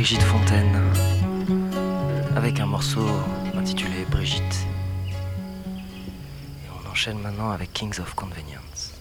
Brigitte Fontaine avec un morceau intitulé Brigitte. Et on enchaîne maintenant avec Kings of Convenience.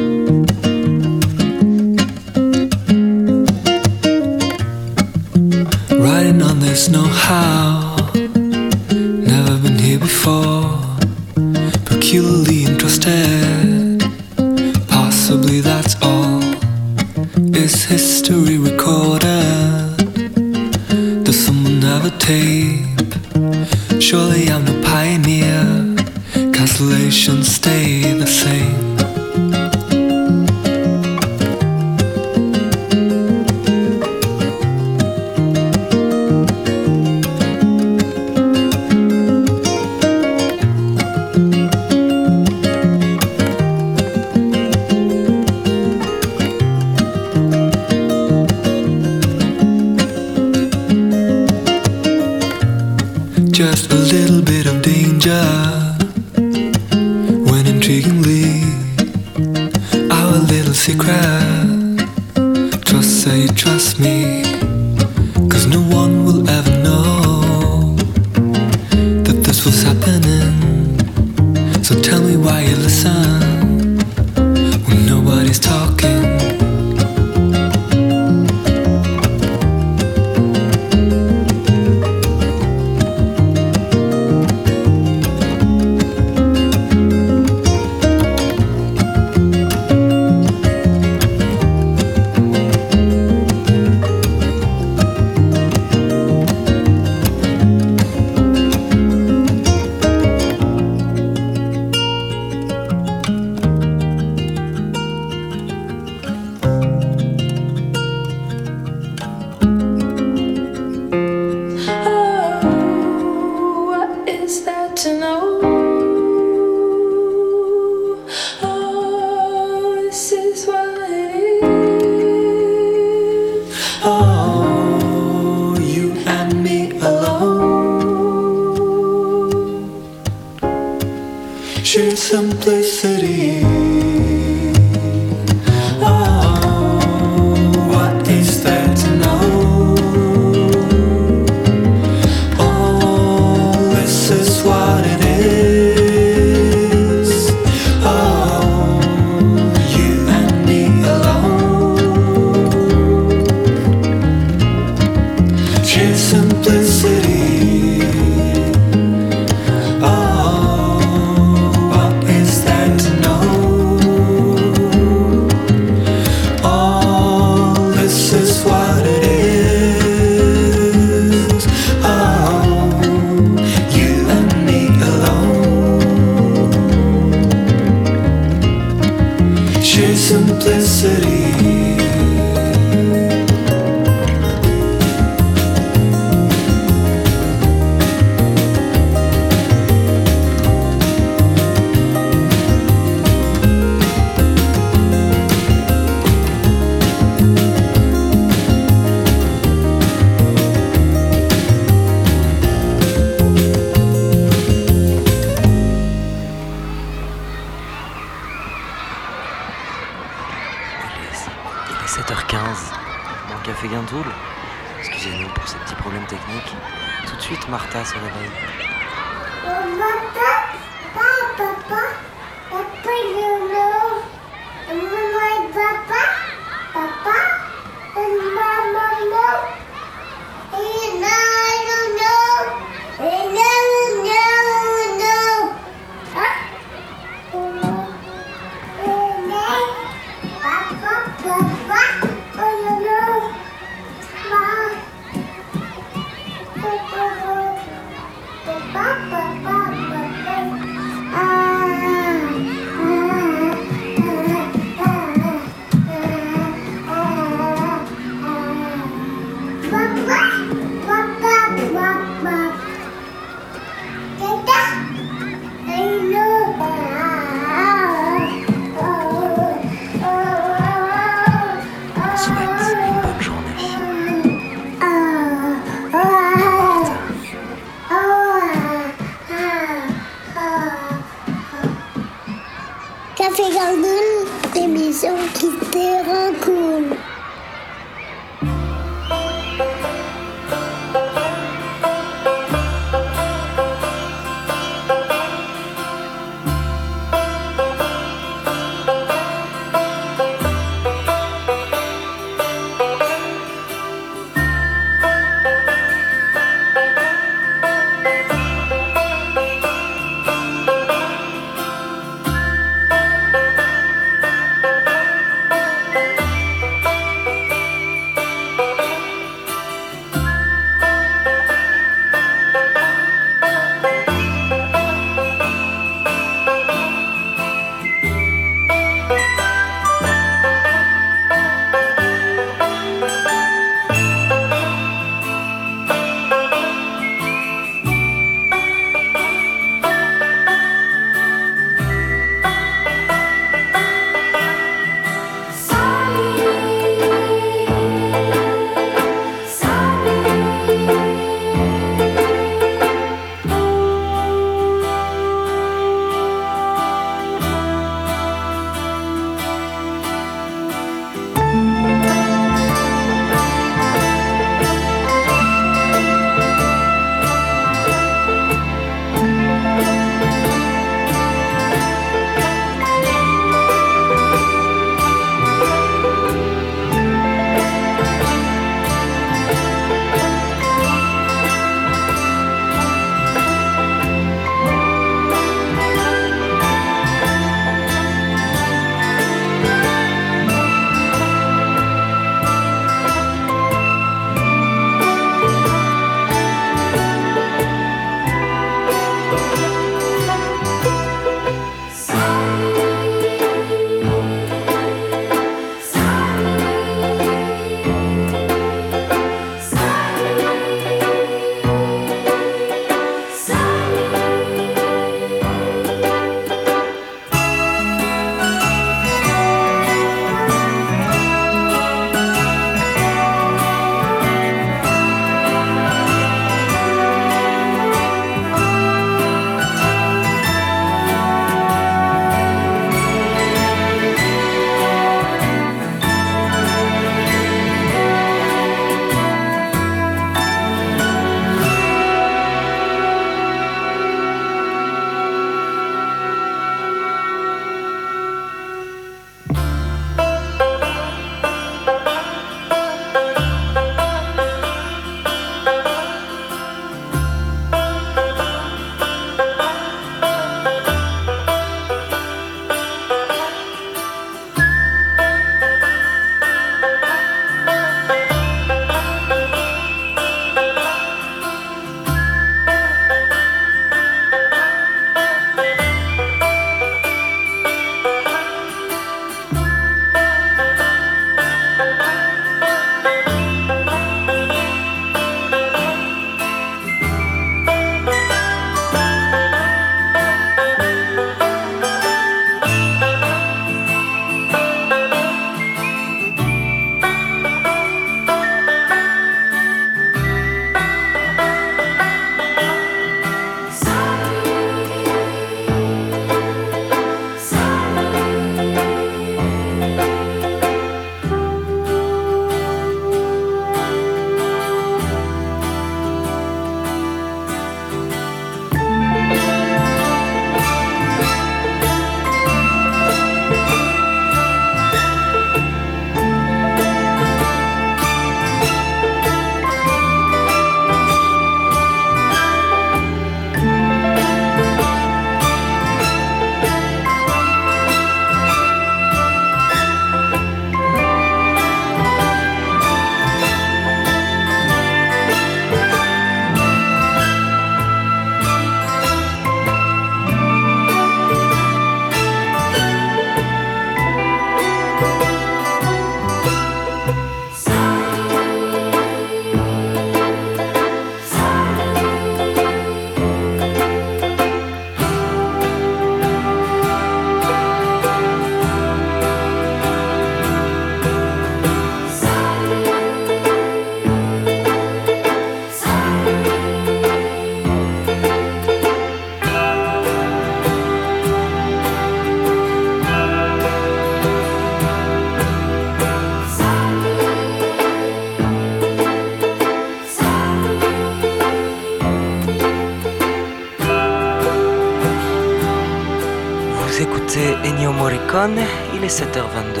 7h22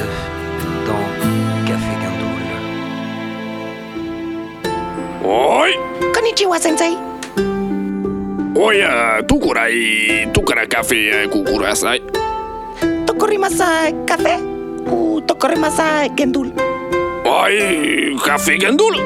dans Café Guindoule. Oui Konnichiwa Sensei Oya, euh, tukurai, tukara café, hein, kukurasai. Tokorimasa café ou Tokorimasa Gendoul Oi, café Gendoul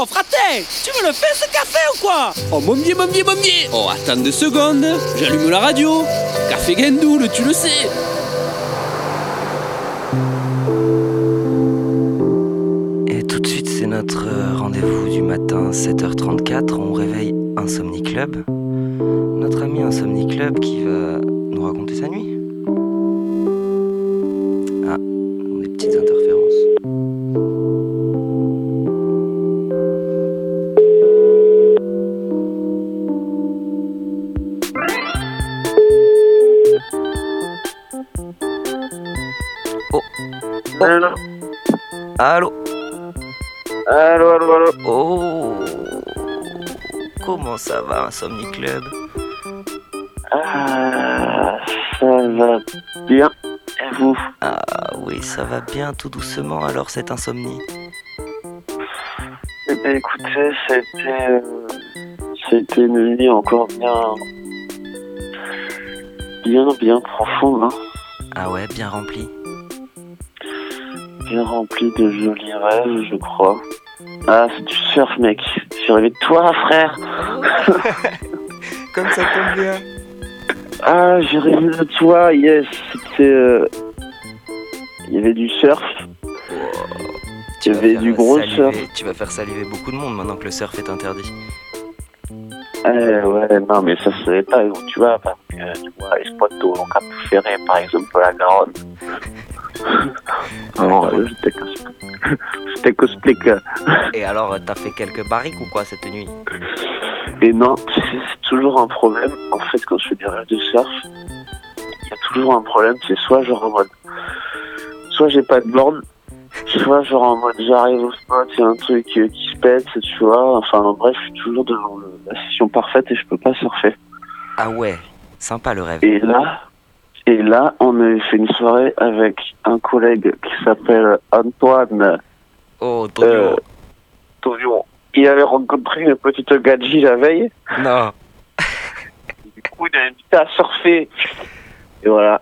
Oh fraté, tu me le fais ce café ou quoi? Oh mommier, mommier, mommier Oh attends deux secondes, j'allume la radio Café Gendoul, tu le sais Et tout de suite, c'est notre euh, rendez-vous du matin, 7h34. On réveille Insomnie Club. Notre ami Insomnie Club qui va nous raconter sa nuit. Insomnie Club Ah, ça va bien. Et vous Ah oui, ça va bien, tout doucement alors cette insomnie. Eh ben écoutez, c'était... euh, C'était une nuit encore bien... Bien, bien profonde, hein. Ah ouais, bien rempli. Bien remplie de jolis rêves, je crois. Ah, c'est du surf, mec. Je suis rêvé de toi, frère. Comme ça tombe bien. Ah, j'ai rêvé de toi, yes. C'était... euh, Il y avait du surf. Tu Il y vas avait faire du gros saliver- surf. Tu vas faire saliver beaucoup de monde maintenant que le surf est interdit. Eh ouais, non, mais ça serait pas, tu vois, parce que, tu vois, les spots au Cap Ferré, par exemple, la Garonne. non, euh, j'étais cos- j'étais cosplay que- Et alors, t'as fait quelques barriques ou quoi cette nuit? Et non, c'est c'est toujours un problème. En fait, quand je fais des rêves de surf, il y a toujours un problème. C'est soit genre en mode, soit j'ai pas de borne, soit genre en mode j'arrive au spot, il y a un truc euh, qui se pète, tu vois. Enfin, bref, je suis toujours devant le- la session parfaite et je peux pas surfer. Ah ouais, sympa le rêve. Et là, et là, on avait fait une soirée avec un collègue qui s'appelle Antoine Oh, Tonio. euh, Tonio. Il avait rencontré une petite gadji la veille. Non. Du coup, il a invité à surfer. Et voilà,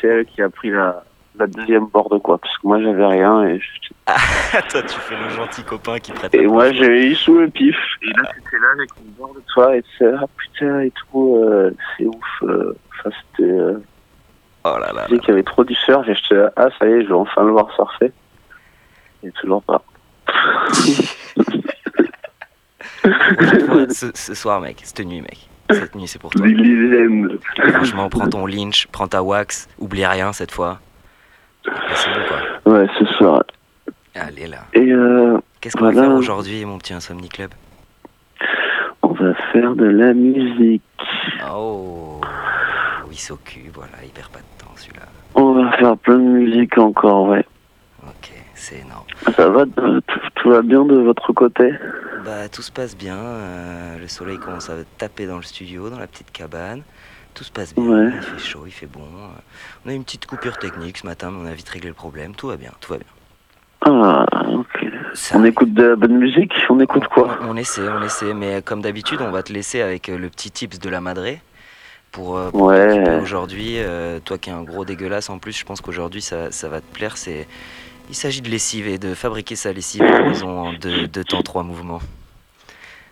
c'est elle qui a pris la, la deuxième board, quoi. Parce que moi, j'avais rien. Et, je- Toi, tu fais le gentil copain qui prête. et moi, j'avais eu sous le pif. Et là, c'était là avec une board de toi. Et c'est ah putain, et tout. euh, c'est ouf. euh, Enfin, c'était. euh, Oh là là. J'ai dit qu'il y avait trop du surf et je te ah ça y est, je vais enfin le voir surfer. Et toujours pas. Ouais, ce, ce soir, mec, cette nuit, mec. Cette nuit, c'est pour toi. Franchement, prends ton lynch, prends ta wax, oublie rien cette fois. C'est bon, quoi. Ouais, ce soir. Allez, là. Et euh, Qu'est-ce qu'on va faire aujourd'hui, mon petit Insomnie Club? On va faire de la musique. Oh Oui, il s'occupe, voilà, il perd pas de temps, celui-là. On va faire plein de musique encore, ouais. Ok, c'est énorme. Ça va, tout va bien de votre côté? Bah, tout se passe bien. euh, le soleil commence à taper dans le studio, dans la petite cabane. Tout se passe bien. Ouais. Il fait chaud, il fait bon. euh, On a eu une petite coupure technique ce matin, mais on a vite réglé le problème. Tout va bien, tout va bien. Ah, ok. Ça On écoute de la bonne musique On écoute quoi? On, on essaie, on essaie. Mais comme d'habitude, on va te laisser avec euh, le petit tips de la Madré. Pour, euh, pour Ouais. aujourd'hui, euh, toi qui es un gros dégueulasse en plus, je pense qu'aujourd'hui ça, ça va te plaire. C'est, il s'agit de lessive et de fabriquer sa lessive à la maison en deux, deux temps, trois mouvements.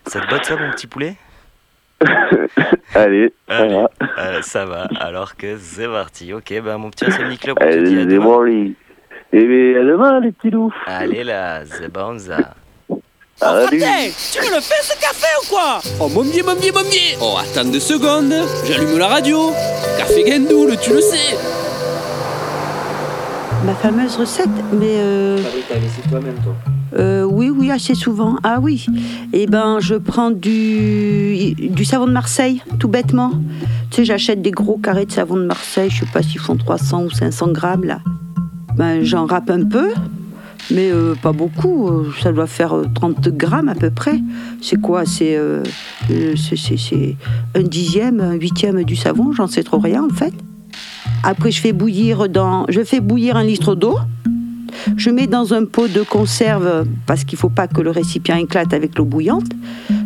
Ça te botte ça, mon petit poulet? Allez, ça Allez, va. euh, ça va. Alors que c'est parti. Ok, ben mon petit Insomnie Club, on te dit à Allez, demain. Et bien, à demain, les petits loups. Allez là, c'est bon ça. Salut. Hey, tu me le fais ce café ou quoi? Oh mon dieu, mon dieu, mon dieu Oh attends deux secondes, j'allume la radio. Café Gendoul, tu le sais. Ma fameuse recette, mais euh, toi-même, toi. euh, oui, oui, assez souvent. Ah oui. Eh ben, je prends du, du savon de Marseille, tout bêtement. Tu sais, j'achète des gros carrés de savon de Marseille, je sais pas s'ils font 300 ou 500 grammes, là. Ben, j'en râpe un peu, mais euh, pas beaucoup. euh, Ça doit faire euh, 30 grammes à peu près. C'est quoi? C'est euh, c'est- c'est- c'est un dixième, un huitième du savon, j'en sais trop rien, en fait. Après, je fais bouillir dans, je fais bouillir un litre d'eau. Je mets dans un pot de conserve parce qu'il faut pas que le récipient éclate avec l'eau bouillante.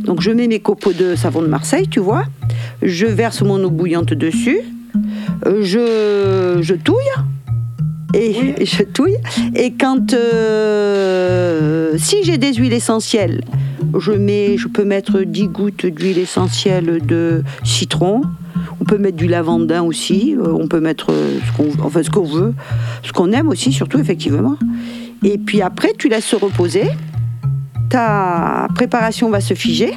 Donc je mets mes copeaux de savon de Marseille, tu vois. Je verse mon eau bouillante dessus. Je, je touille. Et je touille. Et quand euh, si j'ai des huiles essentielles, je mets, je peux mettre 10 gouttes d'huile essentielle de citron. On peut mettre du lavandin aussi. euh, on peut mettre euh, ce qu'on, enfin ce qu'on veut, ce qu'on aime aussi, surtout effectivement. Et puis après, tu laisses se reposer. Ta préparation va se figer.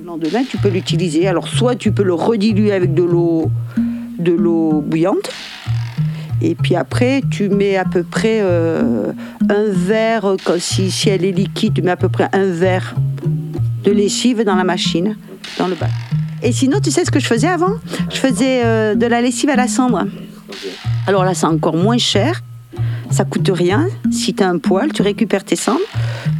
Le lendemain, tu peux l'utiliser. Alors, soit tu peux le rediluer avec de l'eau, de l'eau bouillante. Et puis après, tu mets à peu près euh, un verre, quand- si, si elle est liquide, tu mets à peu près un verre de lessive dans la machine, dans le bac. Et sinon, tu sais ce que je faisais avant? Je faisais euh, de la lessive à la cendre. Alors là, c'est encore moins cher. Ça coûte rien. Si tu as un poêle, tu récupères tes cendres.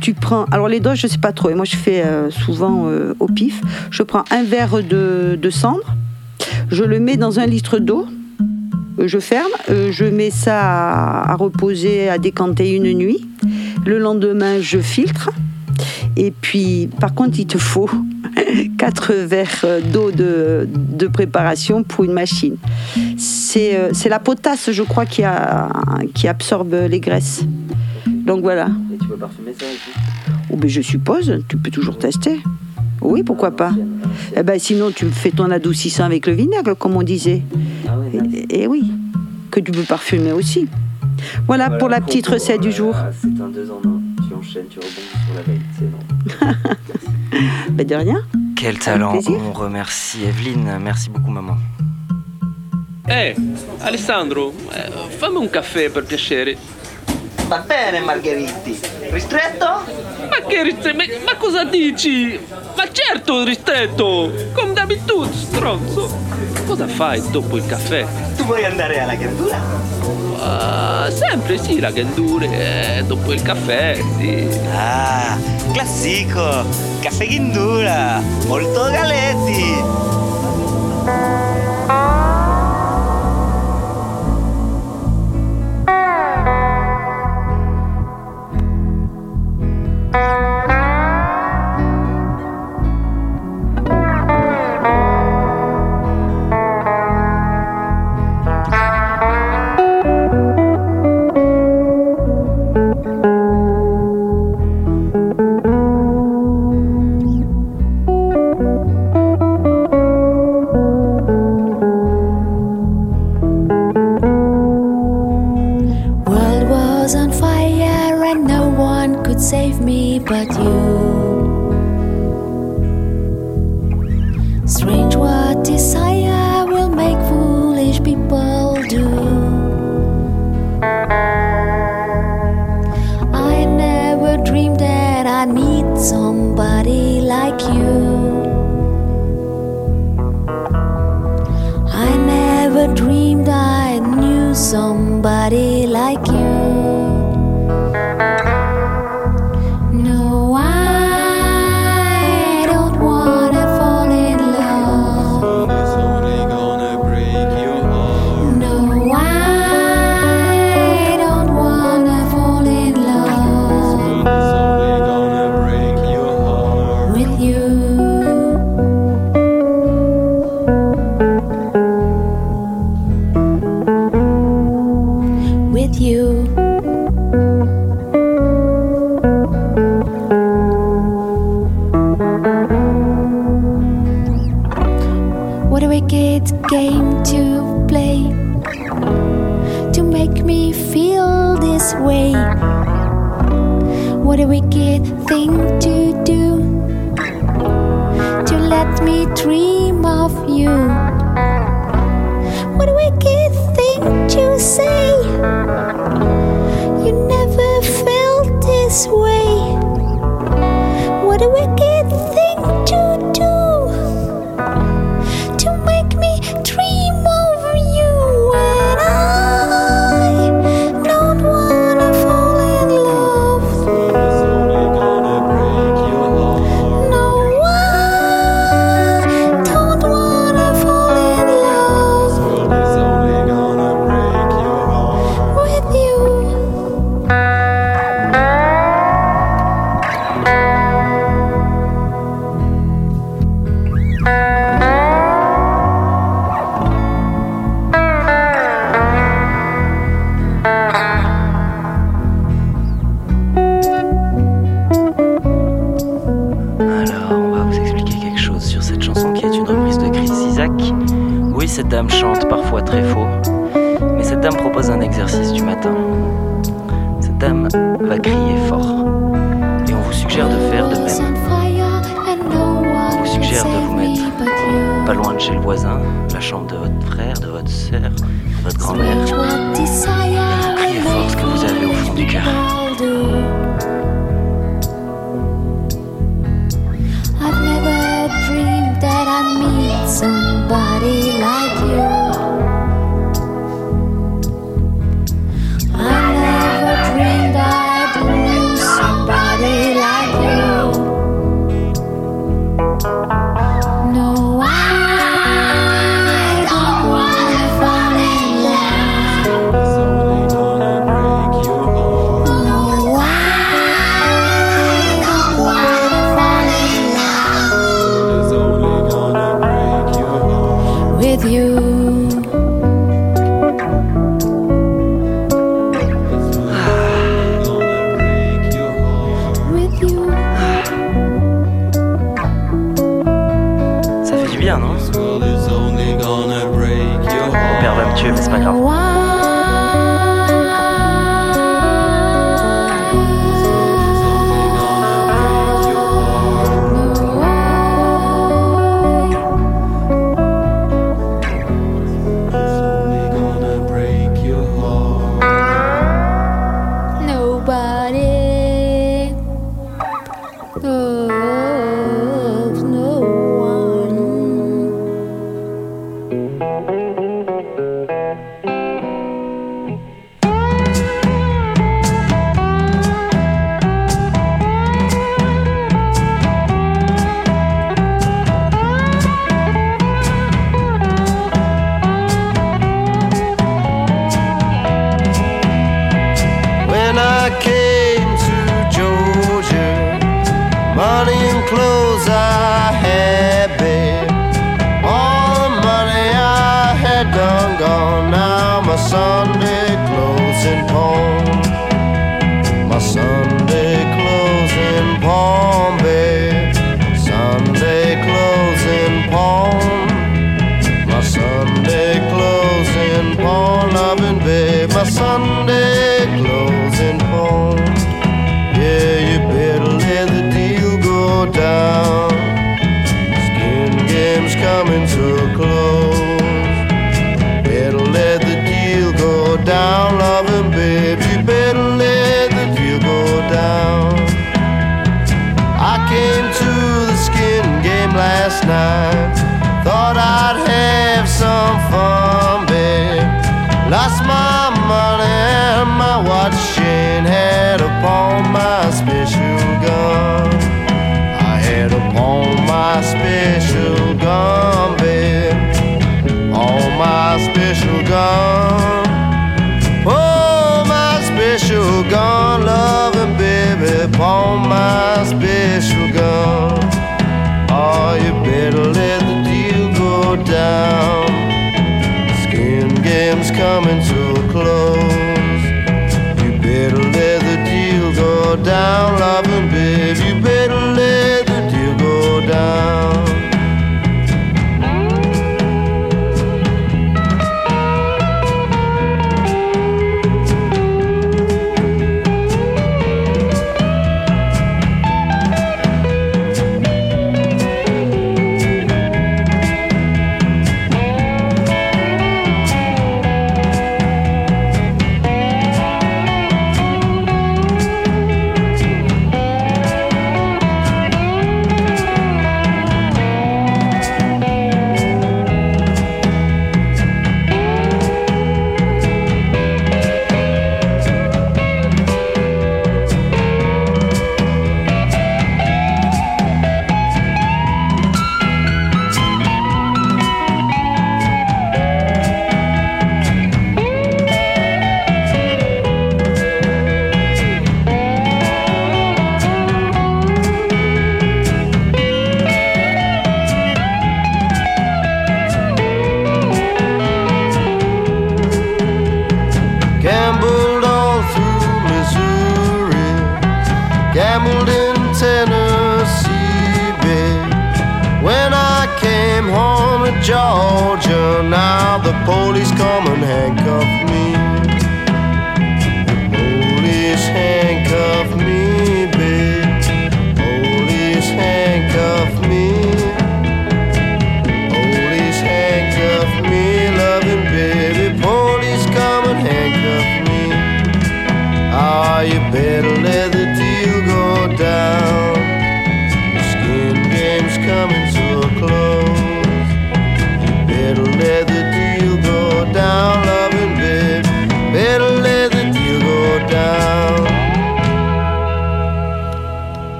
Tu prends. Alors les doses, je sais pas trop. Et moi, je fais euh, souvent euh, au pif. Je prends un verre de, cendre. Je le mets dans un litre d'eau. Je ferme. Je mets ça à reposer, à décanter une nuit. Le lendemain, je filtre. Et puis, par contre, il te faut 4 verres euh, d'eau de, de préparation pour une machine. C'est euh, c'est la potasse, je crois, qui, a, qui absorbe les graisses. Donc voilà. Et tu peux parfumer ça aussi? Oh, ben, je suppose, tu peux toujours tester. Oui, pourquoi pas eh ben, Sinon, tu fais ton adoucissant avec le vinaigre, comme on disait. Ah ouais, Et, et oui, que tu peux parfumer aussi. Voilà, pour la petite recette du jour. C'est un deux en un. Tu enchaînes, tu rebondis sur la veille. C'est énorme. Ben, de rien. Quel talent. On remercie Evelyne. Merci beaucoup, maman. Eh, Alessandro, eh, fammi un caffè per piacere. Va bene, Margheriti. Ristretto? Ma che ristretto? Ma, ma cosa dici? Ma certo ristretto! Come d'abitudine, stronzo! Cosa fai dopo il caffè? Tu vuoi andare alla gandula? Ah, sempre sì, la gandure, eh, dopo il caffè, sì. Ah, classico. Caffè Ghindura. Molto galetti.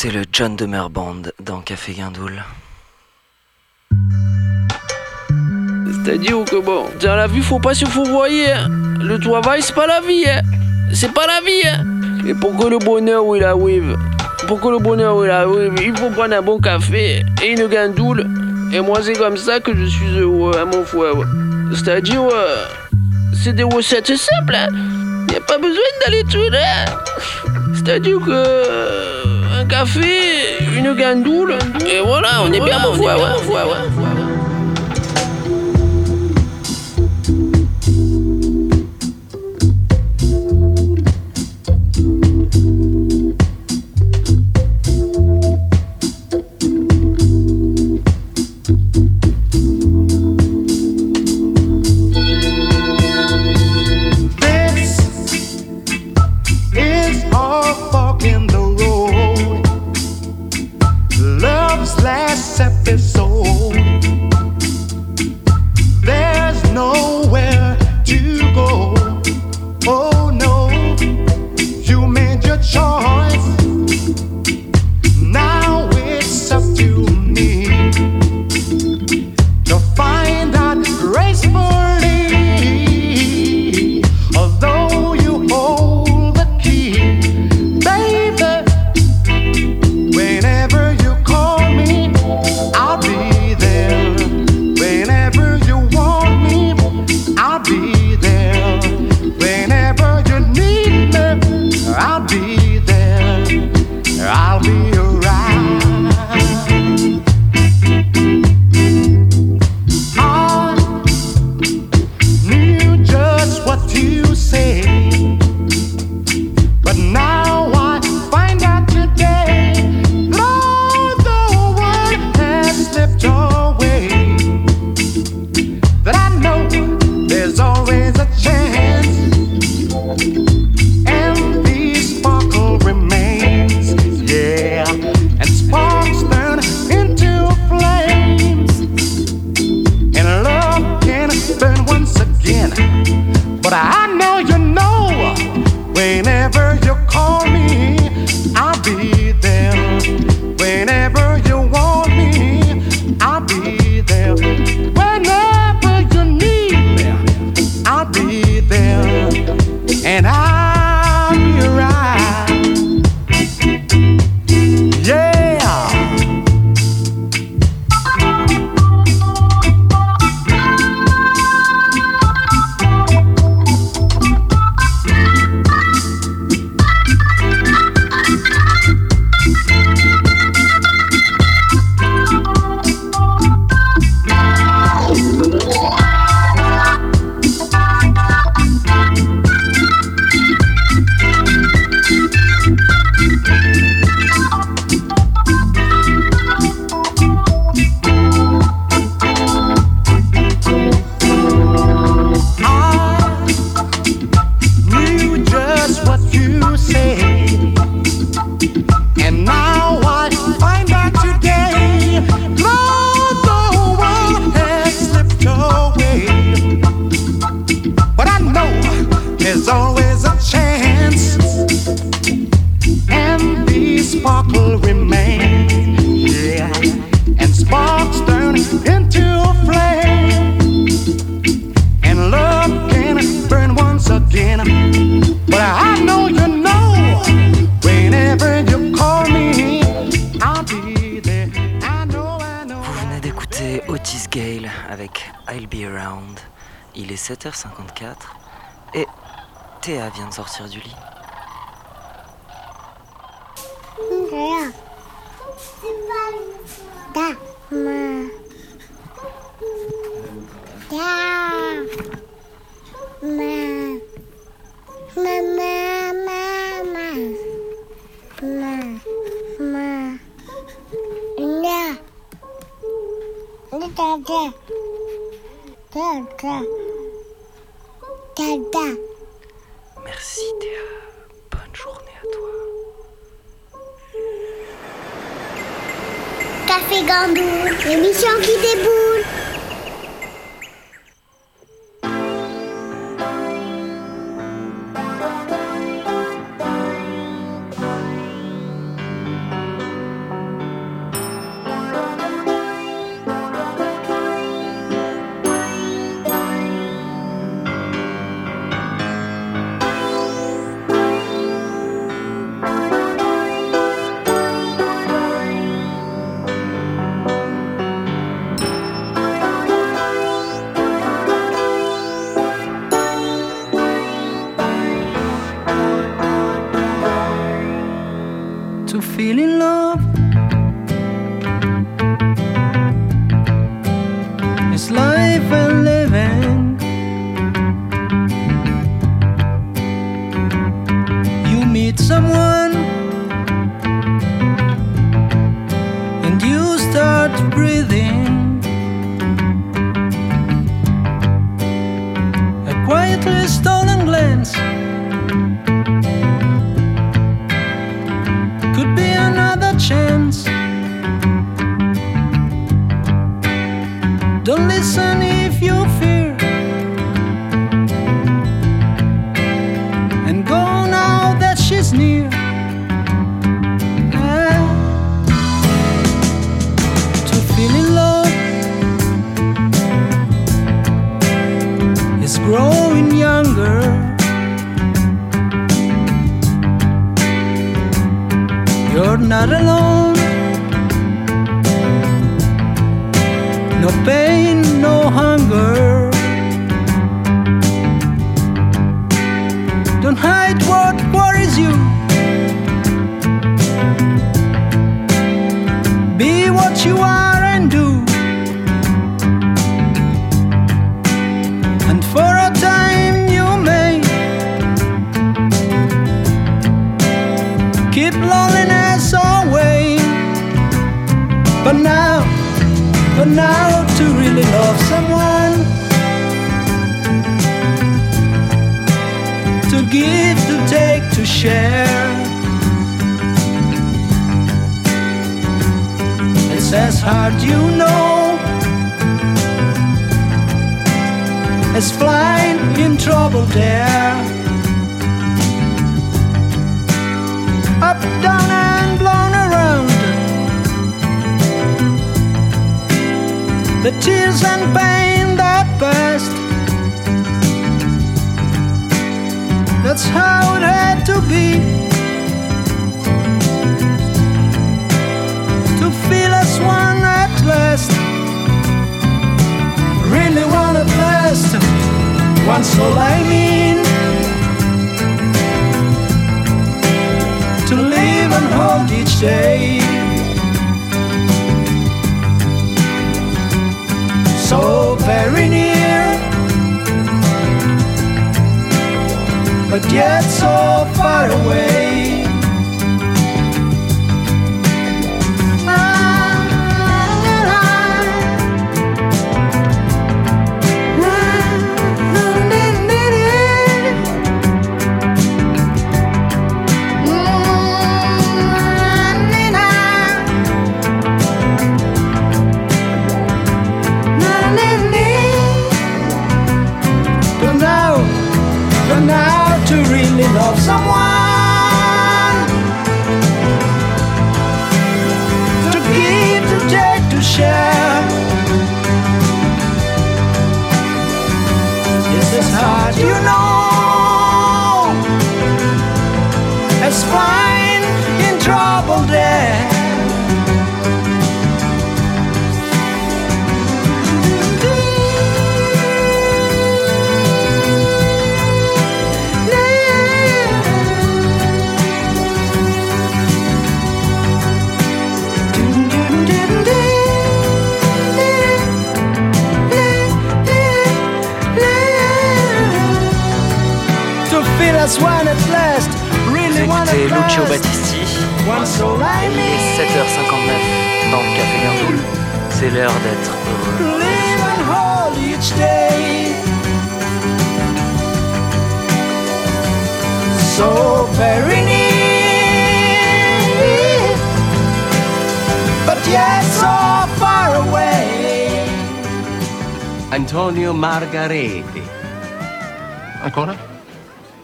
D'écouter le John Demer Band dans Café Guindoul. C'est-à-dire que bon, dans la vie, faut pas se fourvoyer. hein. Le travail, c'est pas la vie. hein. C'est pas la vie. hein. Et pour que le bonheur, il arrive, pour que le bonheur, il arrive, il faut prendre un bon café et une gandoule. Et moi, c'est comme ça que je suis heureux, hein, mon frère. C'est-à-dire, euh, c'est des recettes simples. Hein. Y a pas besoin d'aller tout là. C'est-à-dire que café, une gandoule, et voilà, on est bien, ouais. This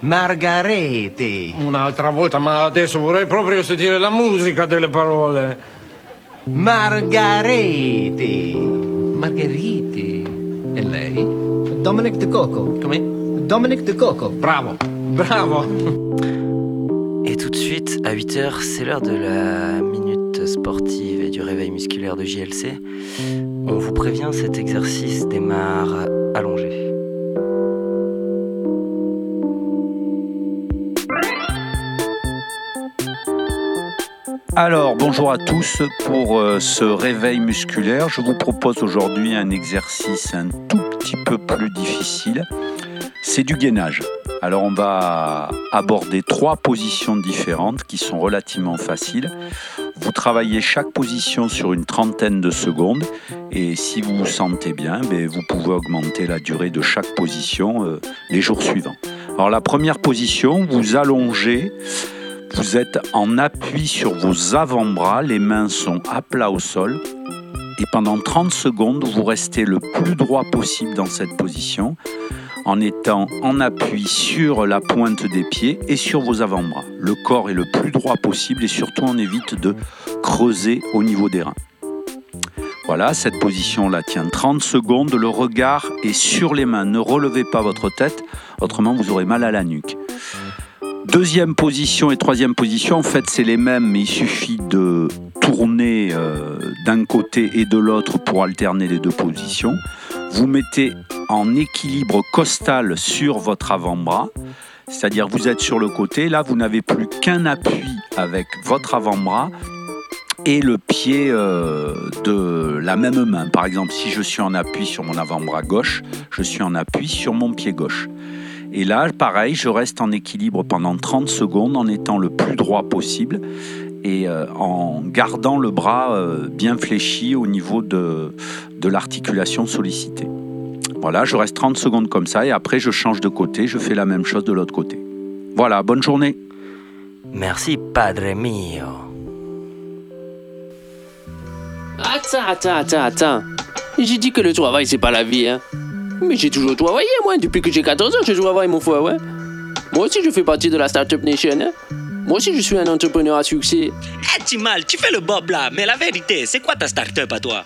Margareti. Un'altra volta, ma adesso vorrei proprio sentire la musica delle parole. Margareti. Margheriti. E lei? Dominic De Coco. Come? Dominic De Coco. Bravo, bravo. Et tout de suite, à 8h, c'est l'heure de la minute sportive et du réveil musculaire de JLC. On vous prévient, cet exercice démarre allongé. Alors, bonjour à tous. Pour euh, ce réveil musculaire, je vous propose aujourd'hui un exercice un tout petit peu plus difficile. C'est du gainage. Alors, on va aborder trois positions différentes qui sont relativement faciles. Vous travaillez chaque position sur une trentaine de secondes et si vous vous sentez bien, ben, vous pouvez augmenter la durée de chaque position euh, les jours suivants. Alors, la première position, vous allongez vous êtes en appui sur vos avant-bras, les mains sont à plat au sol. Et pendant 30 secondes, vous restez le plus droit possible dans cette position, en étant en appui sur la pointe des pieds et sur vos avant-bras. Le corps est le plus droit possible et surtout on évite de creuser au niveau des reins. Voilà, cette position la tient 30 secondes. Le regard est sur les mains. Ne relevez pas votre tête, autrement vous aurez mal à la nuque. Deuxième position et troisième position, en fait, c'est les mêmes, mais il suffit de tourner euh, d'un côté et de l'autre pour alterner les deux positions. Vous mettez en équilibre costal sur votre avant-bras, c'est-à-dire vous êtes sur le côté, là vous n'avez plus qu'un appui avec votre avant-bras et le pied euh, de la même main. Par exemple, si je suis en appui sur mon avant-bras gauche, je suis en appui sur mon pied gauche. Et là, pareil, je reste en équilibre pendant 30 secondes en étant le plus droit possible et euh, en gardant le bras euh, bien fléchi au niveau de, de l'articulation sollicitée. Voilà, je reste 30 secondes comme ça et après je change de côté, je fais la même chose de l'autre côté. Voilà, bonne journée. Merci, Padre mio. Attends, attends, attends, attends. J'ai dit que le travail, c'est pas la vie, hein. Mais j'ai toujours travaillé, moi. Depuis que j'ai 14 ans, je travaille, mon frère, ouais. Moi aussi, je fais partie de la Startup Nation, hein. Moi aussi, je suis un entrepreneur à succès. Eh, Timal, tu fais le bob là, mais la vérité, c'est quoi ta start-up à toi?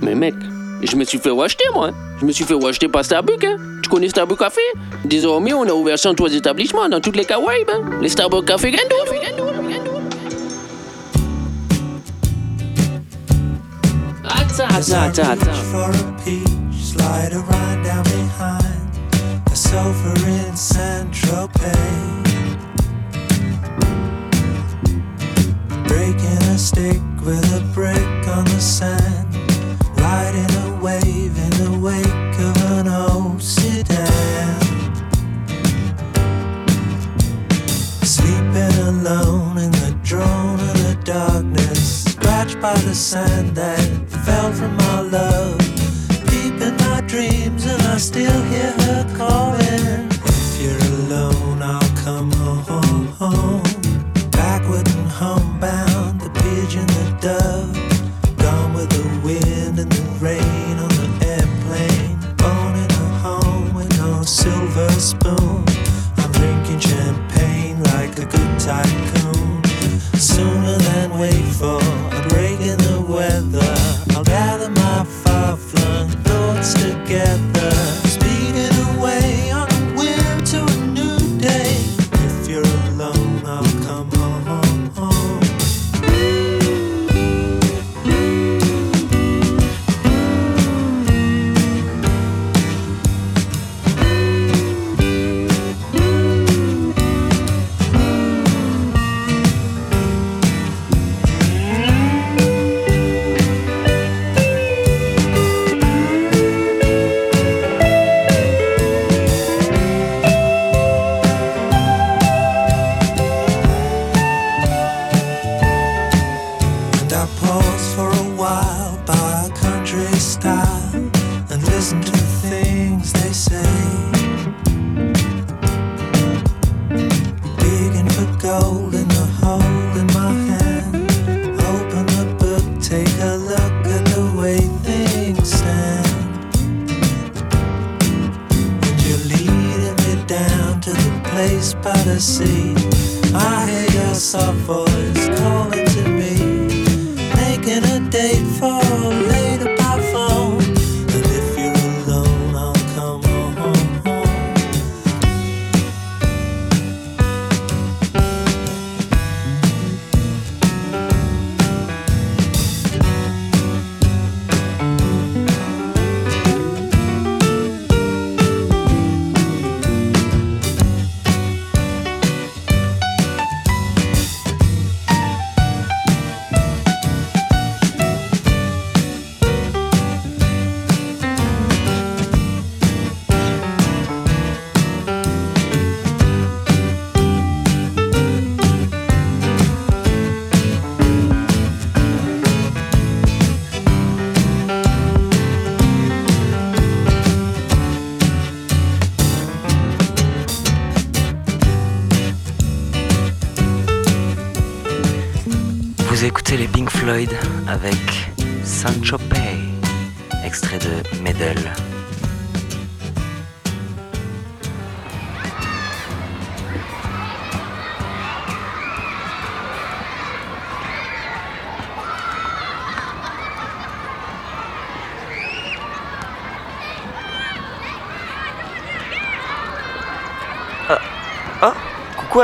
Mais mec, je me suis fait racheter, moi. Je me suis fait racheter par Starbucks, hein. Tu connais Starbucks Café? Désormais, on a ouvert 103 établissements dans toutes les Caraïbes, hein. Les Starbucks Café Gandoul. Attends, attends, attends, attends. A peach, ride down behind a sofa in Saint Tropez. Breaking a stick with a brick on the sand, riding a wave in the wake of an old sedan. Sleeping alone in the drone of the darkness, scratched by the sand that fell from our love. Dreams, and I still hear her calling. If you're alone, I'll come home. home. Backward and homebound, the pigeon, the dove. Gone with the wind and the rain on the airplane. Born in a home with no silver spoon. I'm drinking champagne like a good tycoon. go.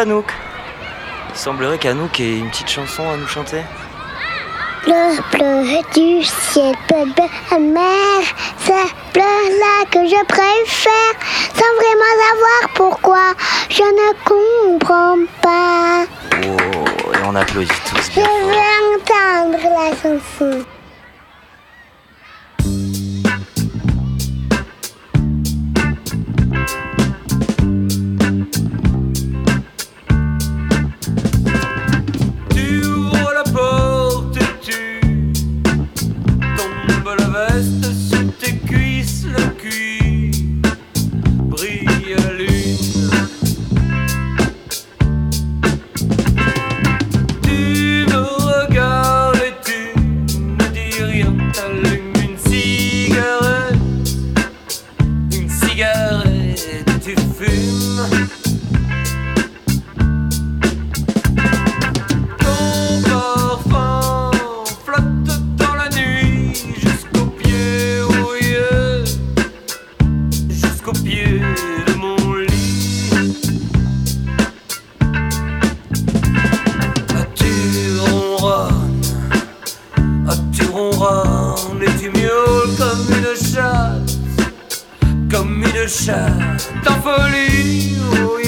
Anouk. Il semblerait qu'Anouk ait une petite chanson à nous chanter. Le bleu du ciel, bleu de la mer, c'est bleu là que je préfère, sans vraiment savoir pourquoi, je ne comprends pas. Oh, et on applaudit tous Je fort. veux entendre la chanson. Et comme une chatte, comme une chatte. En folie, oh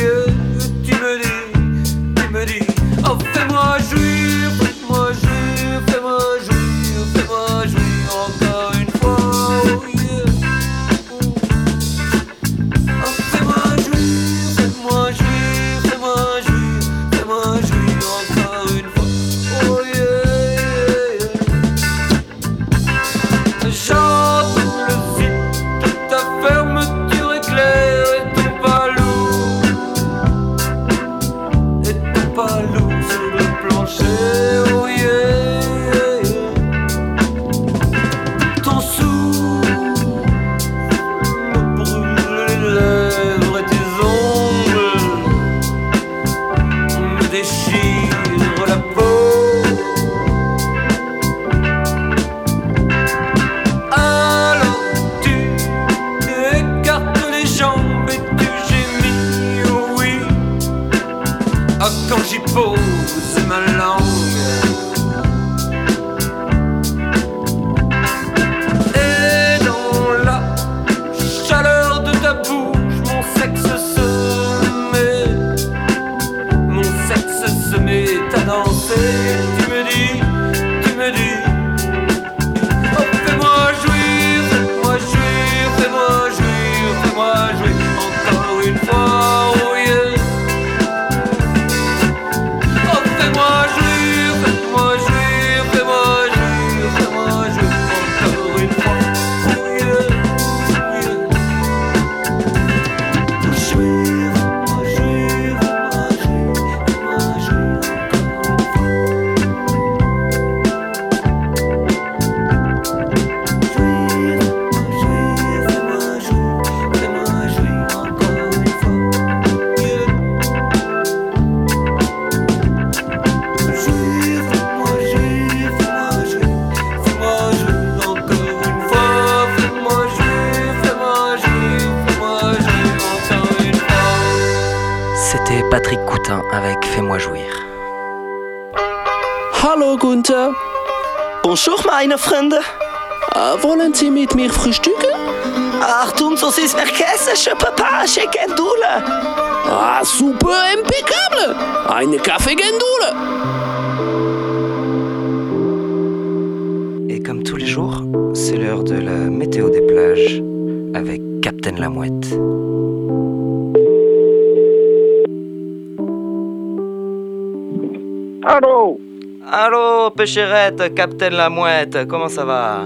Allô, pécherette, Captain La Mouette, comment ça va?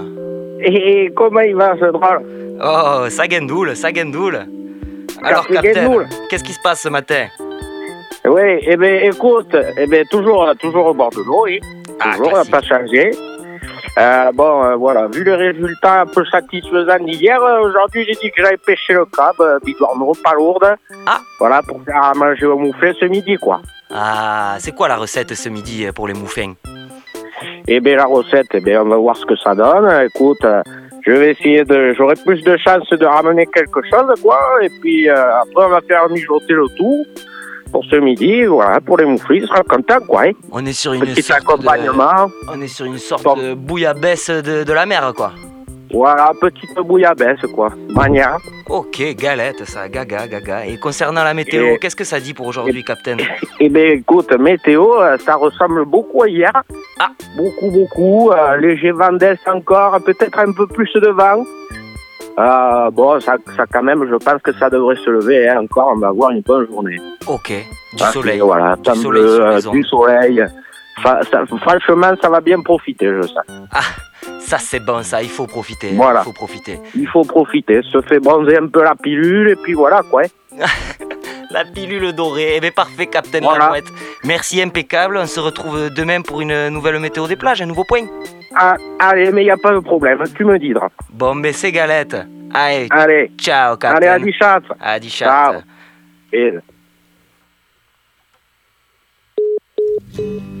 Et comment il va ce drôle Oh, ça guendoule, ça guendoule. Alors, Captain, qu'est-ce qui se passe ce matin? Oui, eh bien écoute, eh ben, toujours, toujours au bord de l'eau, oui. toujours, on n'a pas changé. Euh, bon, euh, voilà, vu le résultat un peu satisfaisant d'hier, euh, aujourd'hui j'ai dit que j'allais pêcher le crabe, bigorneau, pas lourde. Voilà, pour faire à manger au mouflet ce midi, quoi. Ah, c'est quoi la recette ce midi pour les moufins? Eh bien, la recette, eh bien, on va voir ce que ça donne. Écoute, euh, je vais essayer de. J'aurai plus de chances de ramener quelque chose, quoi. Et puis, euh, après, on va faire mijoter le tout pour ce midi. Voilà, pour les mouflés, ils seront contents, quoi. hein. On est sur une Petit sorte accompagnement. de... On est sur une sorte de bouillabaisse de, de la mer, quoi. Voilà, petite bouillabaisse, quoi. Manière. Ok, galette, ça, gaga, gaga. Et concernant la météo, Et- qu'est-ce que ça dit pour aujourd'hui, Captain Eh bien, écoute, météo, euh, ça ressemble beaucoup à hier. Ah. Beaucoup, beaucoup. euh, léger vent d'est encore, peut-être un peu plus de vent. Euh, bon, ça, ça, quand même, je pense que ça devrait se lever hein, encore. On va avoir une bonne journée. Ok, du soleil. Voilà, soleil bleu, du soleil. Fa- ça- franchement, ça va bien profiter, je sais. Ah, ça c'est bon, ça, il faut profiter. hein, Voilà. Il faut profiter. Il faut profiter, se fait bronzer un peu la pilule, et puis voilà, quoi. La pilule dorée. Eh bien, parfait, Captain Voilà. Lamouette. Merci, impeccable. On se retrouve demain pour une nouvelle météo des plages, un nouveau point. Ah, allez, mais il n'y a pas de problème, tu me diras. Bon, mais c'est galette. Allez, Allez, ciao, Captain. allez, à Dichat. À Dichat. belle. I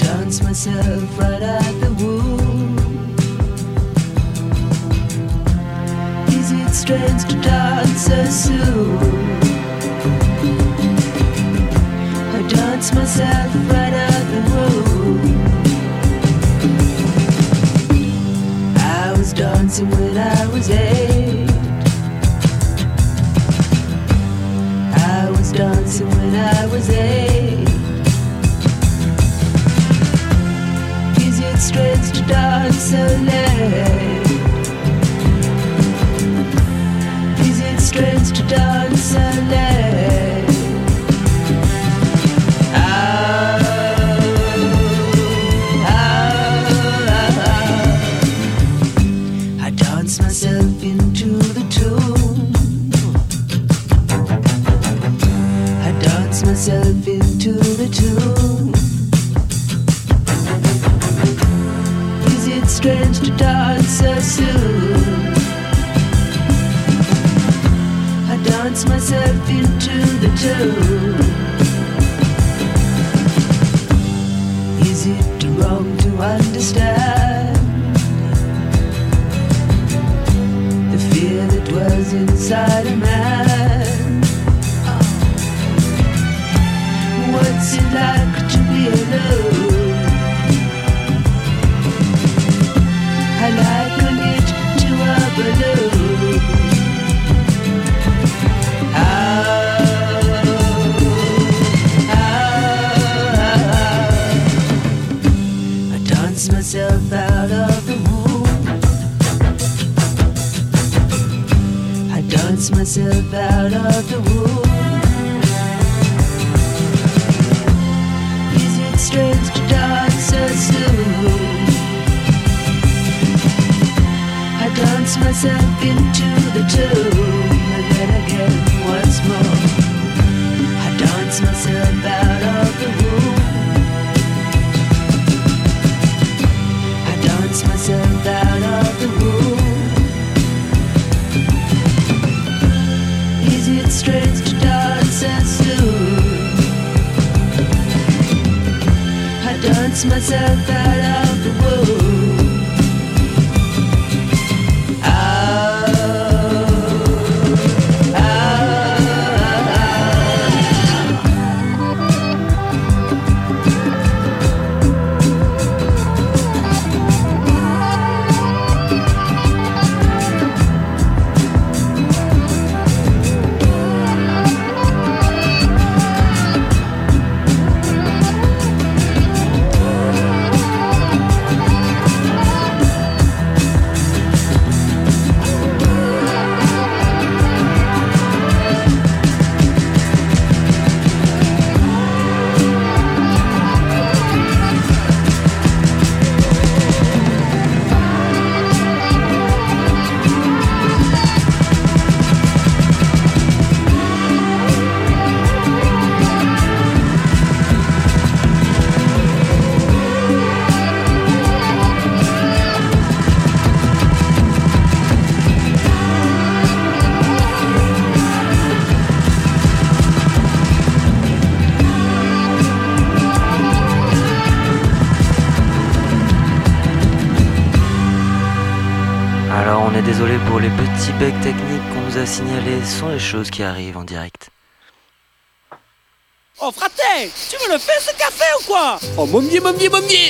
I danced myself right out the womb. Is it strange to dance so soon? I dance myself right out the room. I was dancing when I was eight. I was dancing when I was eight. strange. Is it strange to dance myself into the tomb. I dance myself into the tomb. Strange to dance so soon? I dance myself into the tune. Is it wrong to understand the fear that was inside Myself out of the womb. Is it strange to dance so soon? I dance myself into the tune and then again once more. I dance myself myself out of ce sont les choses qui arrivent en direct. Oh fraté, tu me le fais ce café ou quoi? Oh dieu, mon dieu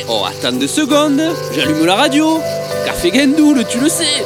Oh attends deux secondes, j'allume la radio. Café Gendoul, tu le sais.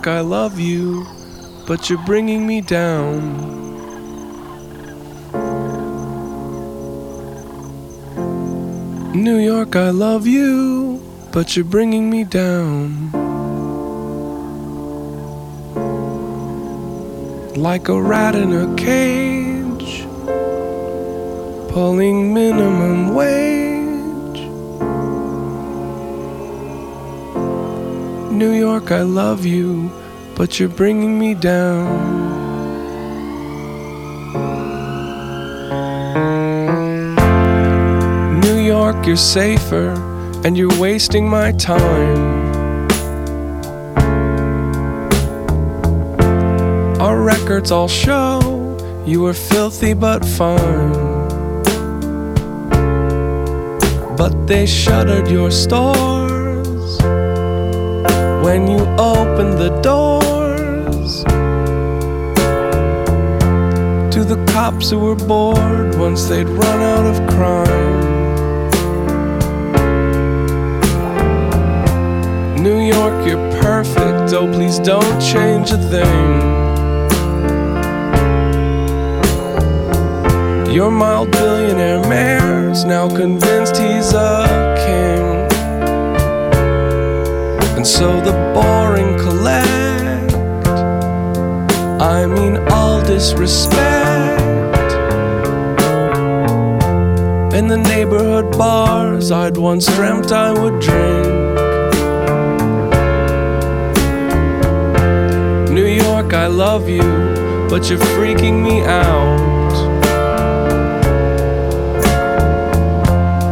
Rock, I love you, but you're bringing me down. New York, I love you, but you're bringing me down. Like a rat in a cage, pulling minimum wage. New York, I love you, but you're bringing me down. New York, you're safer, and you're wasting my time. Our records all show you were filthy but fine. But they shuttered your store when you open the doors to the cops who were bored once they'd run out of crime. New York, you're perfect, oh please don't change a thing. Your mild billionaire mayor's now convinced he's a king. And so the boring collect. I mean, all disrespect. In the neighborhood bars I'd once dreamt I would drink. New York, I love you, but you're freaking me out.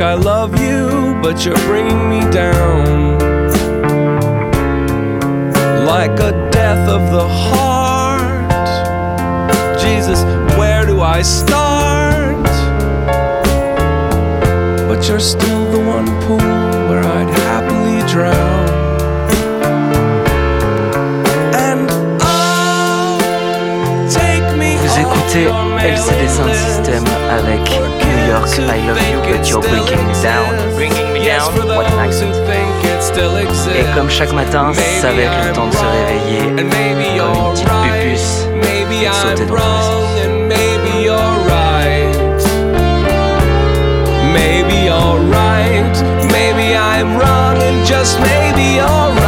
I love you, but you're bringing me down. Like a death of the heart. Jesus, where do I start? But you're still the one pool where I'd happily drown. And oh, take me Vous écoutez LCD Sound System avec New York, I Love You, but you're breaking me down. Bringing me down, what an accent. Et comme chaque matin, ça va être le temps de se réveiller comme une petite pupuce et de sauter dans maybe you're right. Maybe I'm wrong and just maybe you're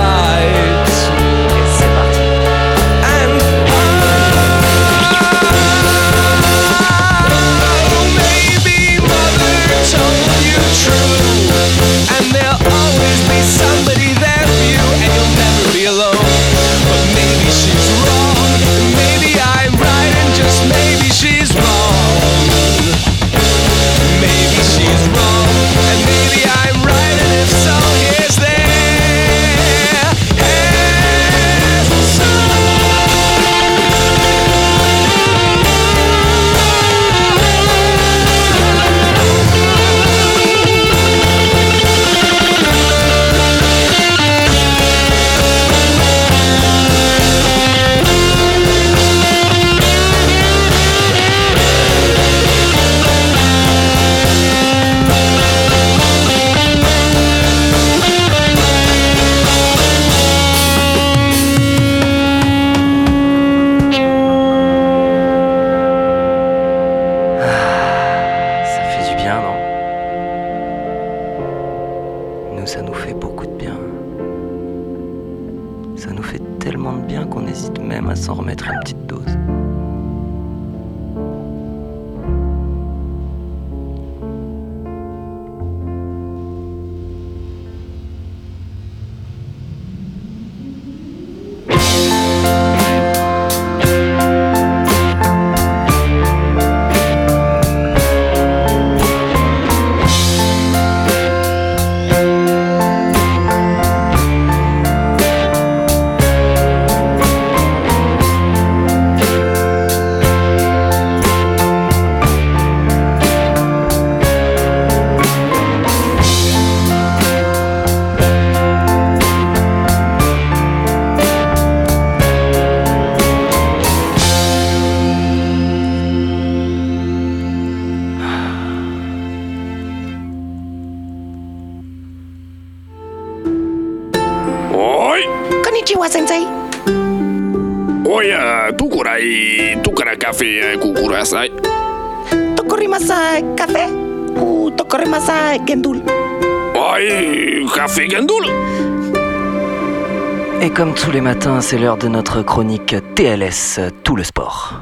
tous les matins, c'est l'heure de notre chronique TLS, tout le sport.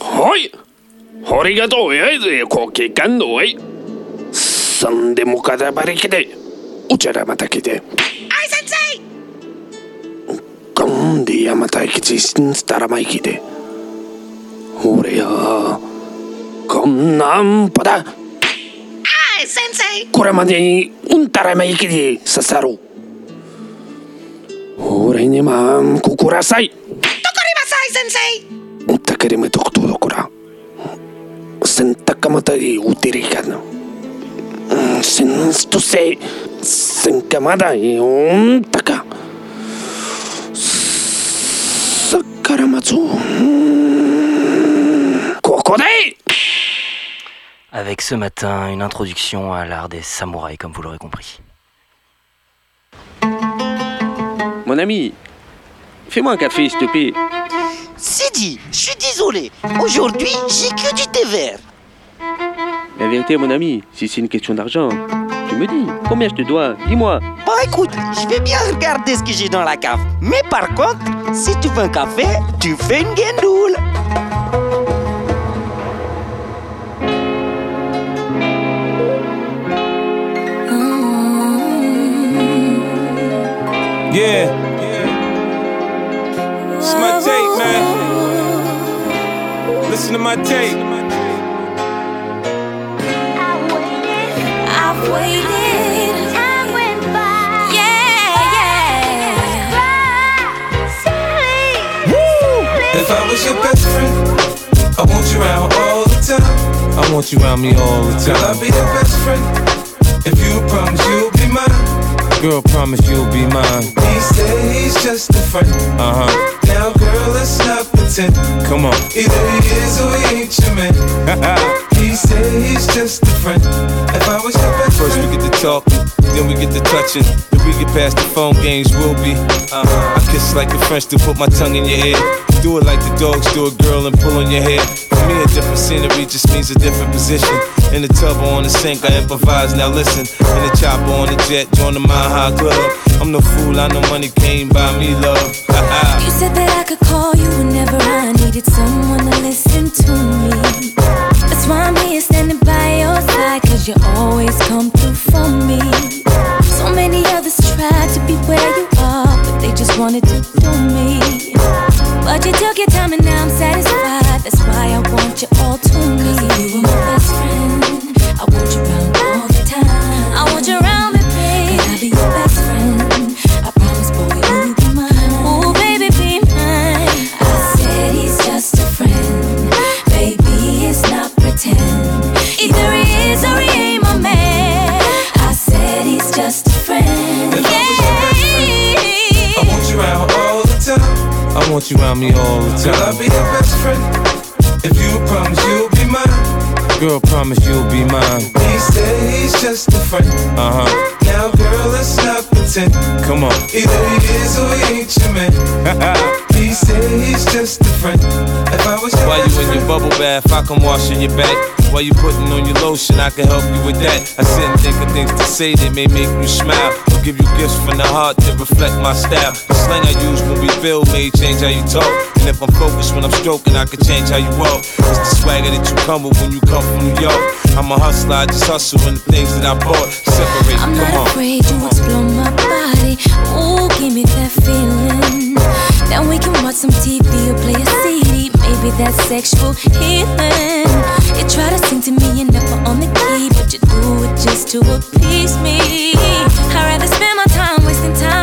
Hoi Horigato e koki kando e Sande mukada barikide Uchara matakide Ai sensei! Gandhi yamata ikitsi staramaikide なんぽだはい先生これまでにうんたらめ息で刺さろう俺にまんここらさいとこりまさい先生たけりめとくとどこらせんまたりうてりかなせんすとせせんかまだいうんたか ce matin, une introduction à l'art des samouraïs, comme vous l'aurez compris. Mon ami, fais-moi un café, s'il te plaît. Sidi, je suis désolé. Aujourd'hui, j'ai que du thé vert. La vérité, mon ami, si c'est une question d'argent, tu me dis, combien je te dois? Dis-moi. Bon, écoute, je vais bien regarder ce que j'ai dans la cave. Mais par contre, si tu veux un café, tu fais une guindoule. Yeah. It's my tape, man. Listen to my tape. I've waited. Time went by. Yeah, yeah. If I was your best friend, I want you around all the time. I want you around me all the time. Girl, I'll be your best friend. If you promise you'll be mine. Girl, promise you'll be mine. He he's just a friend. Uh huh. Now, girl, let's not pretend. Come on. Either he is or he ain't your man. he said he's just a friend. If I was your best First we get to talking, then we get to touching. If we get past the phone games, we'll be. Uh-huh. I kiss like the French to put my tongue in your ear. Do it like the dogs do a girl and pull on your hair. For me, a different scenery just means a different position. In the tub or on the sink, I improvise. Now listen, in the chopper on the jet, join the Mile High Club. I'm no fool, I know money came by me, love. You said that I could call you whenever I needed someone to listen to me. That's why I'm here standing by your side, cause you always come through for me. Many others tried to be where you are, but they just wanted to do me. But you took your time and now I'm satisfied. That's why I want you all to me. You were my best friend. I want you around want you around me all the time. Girl, I'll be your best friend. If you promise you'll be mine. Girl, promise you'll be mine. He said he's just a friend. Uh huh. Now, girl, let's not pretend. Come on. Either he is or he ain't your man. He said he's just a friend. If I was your While you in your bubble bath, I come washing your back. While you putting on your lotion, I can help you with that. I sit and think of things to say that may make you smile. Or give you gifts from the heart that reflect my style. The slang I use when we build may change how you talk. And if I'm focused when I'm stroking, I can change how you walk. It's the swagger that you come with when you come from New York. I'm a hustler, I just hustle in the things that I bought. Separate, I'm come not on. afraid to explore my body. Ooh, give me that feeling. Then we can watch some TV or play a CD. Maybe that's sexual healing. You try to sing to me and never on the key, but you do it just to appease me. I'd rather spend my time wasting time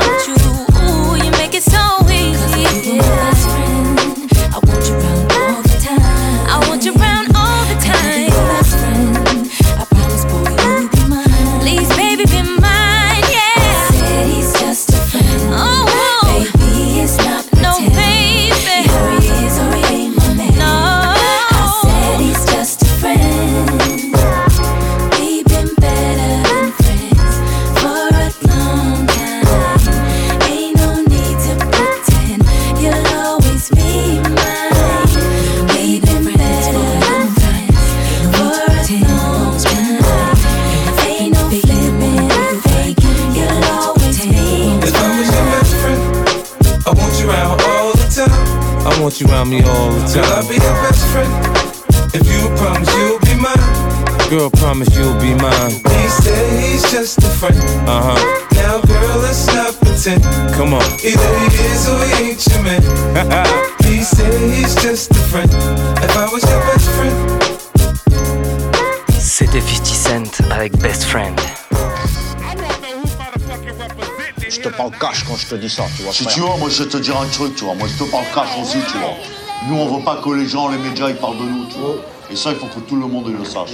je te dis ça, tu vois. Si frère. tu vois, moi je vais te dire un truc, tu vois. Moi je te parle cash aussi, tu vois. Nous on veut pas que les gens, les médias, ils parlent de nous, tu vois. Et ça, il faut que tout le monde le sache.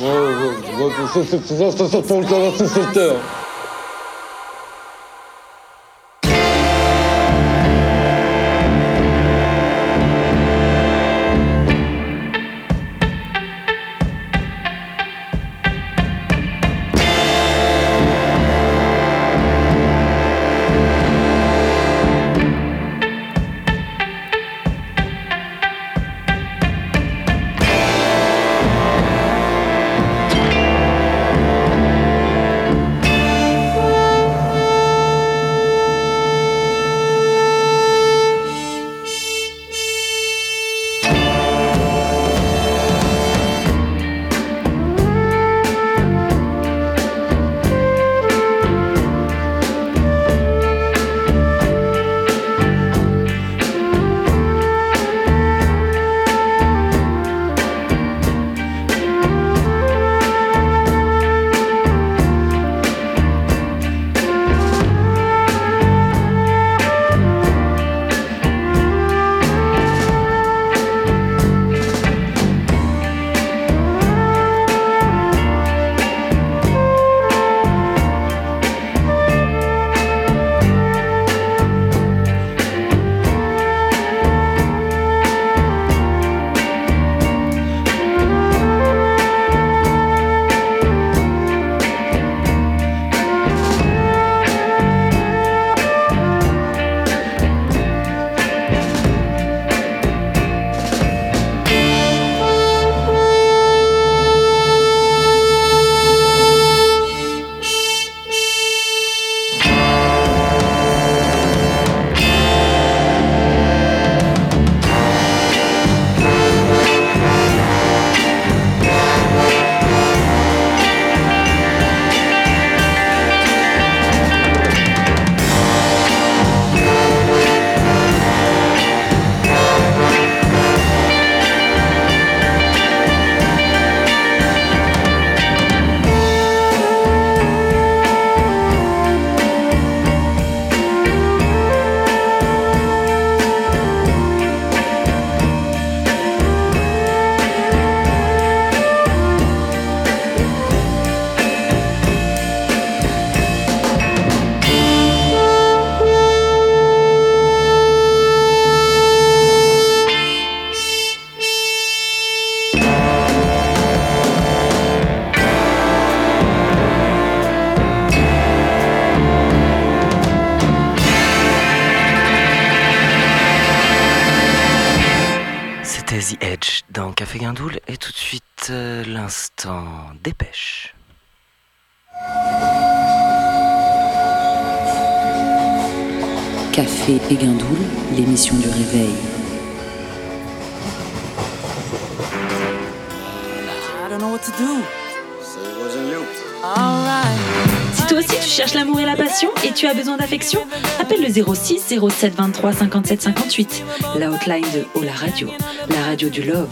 Et tu as besoin d'affection, appelle le 06 07 23 57 58, la hotline de Oh la radio, la radio du love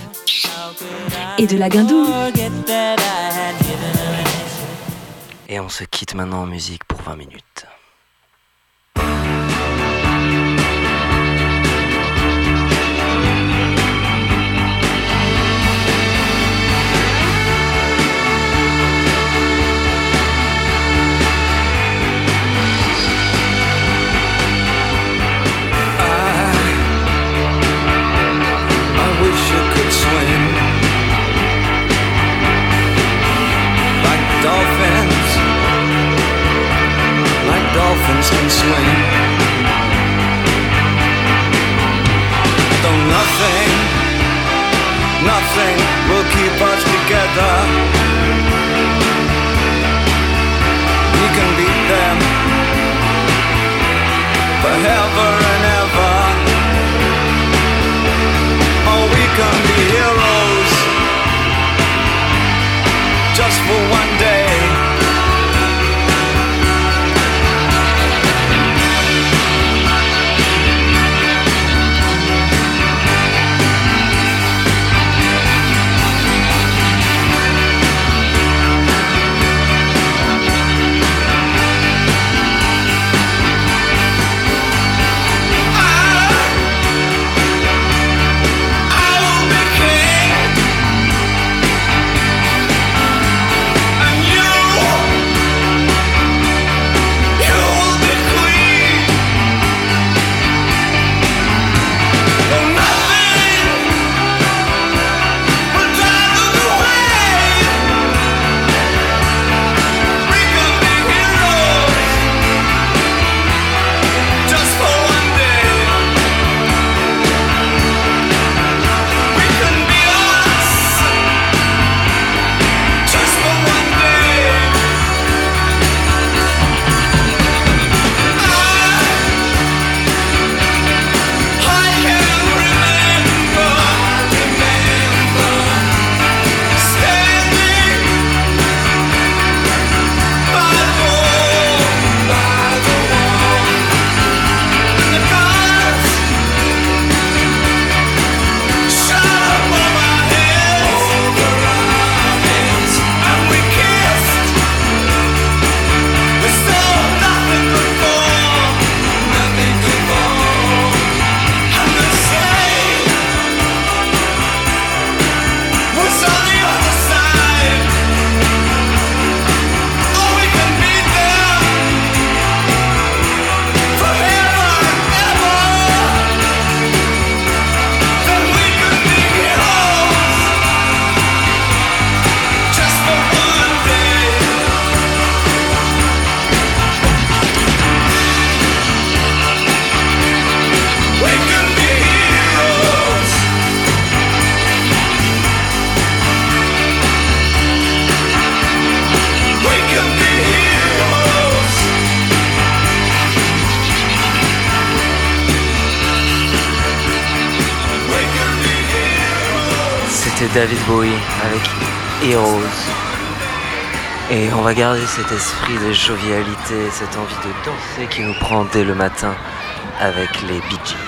et de la guindoule. Et on se quitte maintenant en musique pour 20 minutes. David Bowie avec Heroes. Et on va garder cet esprit de jovialité, cette envie de danser qui nous prend dès le matin avec les Bee.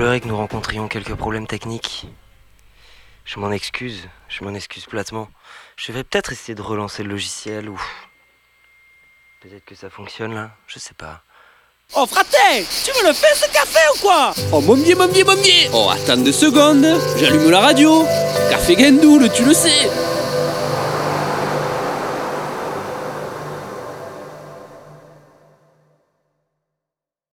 Semblerait que nous rencontrions quelques problèmes techniques. Je m'en excuse, je m'en excuse platement. Je vais peut-être essayer de relancer le logiciel ou. Peut-être que ça fonctionne là, je sais pas. Oh fraté, tu me le fais ce café ou quoi? Oh mon dieu, mon dieu, mon dieu Oh attends deux secondes, j'allume la radio. Café Gendoul, tu le sais.